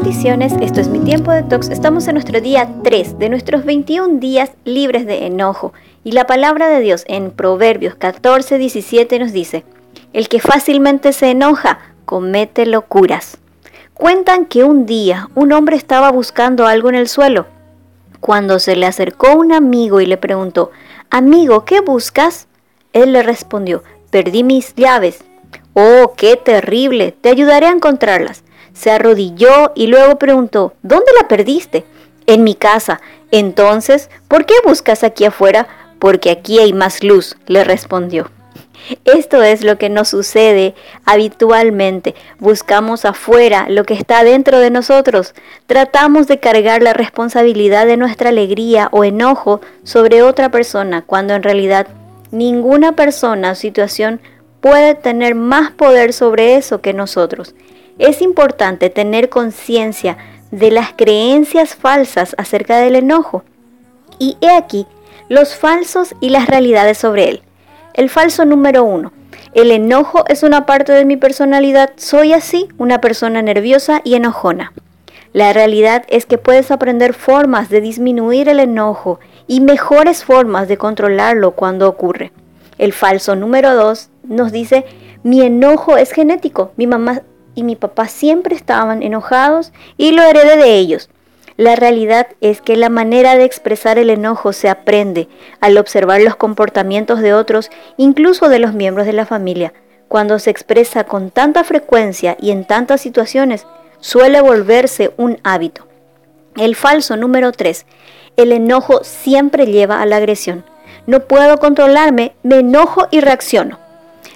Bendiciones, esto es mi tiempo de tox. Estamos en nuestro día 3 de nuestros 21 días libres de enojo. Y la palabra de Dios en Proverbios 14, 17 nos dice, el que fácilmente se enoja comete locuras. Cuentan que un día un hombre estaba buscando algo en el suelo. Cuando se le acercó un amigo y le preguntó, Amigo, ¿qué buscas? Él le respondió, perdí mis llaves. Oh, qué terrible, te ayudaré a encontrarlas se arrodilló y luego preguntó, ¿dónde la perdiste? En mi casa. Entonces, ¿por qué buscas aquí afuera? Porque aquí hay más luz, le respondió. Esto es lo que nos sucede habitualmente. Buscamos afuera lo que está dentro de nosotros. Tratamos de cargar la responsabilidad de nuestra alegría o enojo sobre otra persona, cuando en realidad ninguna persona o situación puede tener más poder sobre eso que nosotros. Es importante tener conciencia de las creencias falsas acerca del enojo. Y he aquí los falsos y las realidades sobre él. El falso número uno. El enojo es una parte de mi personalidad. Soy así, una persona nerviosa y enojona. La realidad es que puedes aprender formas de disminuir el enojo y mejores formas de controlarlo cuando ocurre. El falso número dos nos dice, mi enojo es genético. Mi mamá y mi papá siempre estaban enojados y lo heredé de ellos. La realidad es que la manera de expresar el enojo se aprende al observar los comportamientos de otros, incluso de los miembros de la familia. Cuando se expresa con tanta frecuencia y en tantas situaciones, suele volverse un hábito. El falso número 3. El enojo siempre lleva a la agresión. No puedo controlarme, me enojo y reacciono.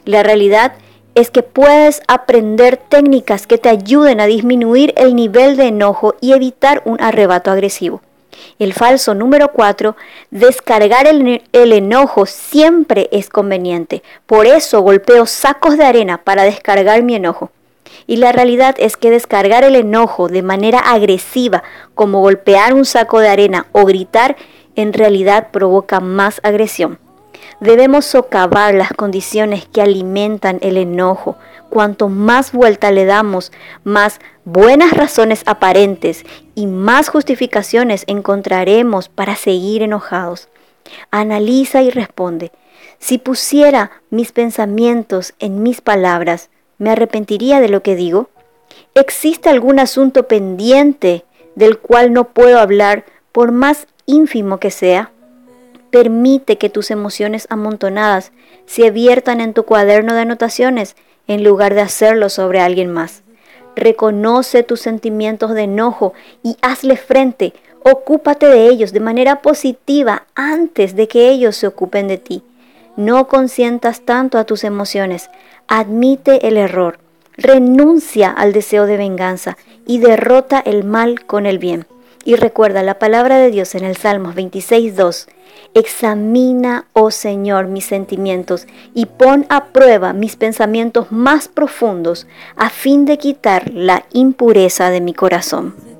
La realidad es que puedes aprender técnicas que te ayuden a disminuir el nivel de enojo y evitar un arrebato agresivo. El falso número 4, descargar el, el, enojo siempre es conveniente. Por eso golpeo sacos de arena para descargar mi enojo. Y la realidad es que descargar el enojo de manera agresiva, como golpear un saco de arena o gritar, en realidad provoca más agresión. Debemos socavar las condiciones que alimentan el enojo. Cuanto más vuelta le damos, más buenas razones aparentes y más justificaciones encontraremos para seguir enojados. Analiza y responde. Si pusiera mis pensamientos en mis palabras, ¿me arrepentiría de lo que digo? ¿Existe algún asunto pendiente del cual no puedo hablar por más ínfimo que sea? Permite que tus emociones amontonadas se viertan en tu cuaderno de anotaciones en lugar de hacerlo sobre alguien más. Reconoce tus sentimientos de enojo y hazle frente. Ocúpate de ellos de manera positiva antes de que ellos se ocupen de ti. No consientas tanto a tus emociones. Admite el error. Renuncia al deseo de venganza y derrota el mal con el bien. Y recuerda la palabra de Dios en el Salmos 26.2. Examina, oh Señor, mis sentimientos y pon a prueba mis pensamientos más profundos a fin de quitar la impureza de mi corazón.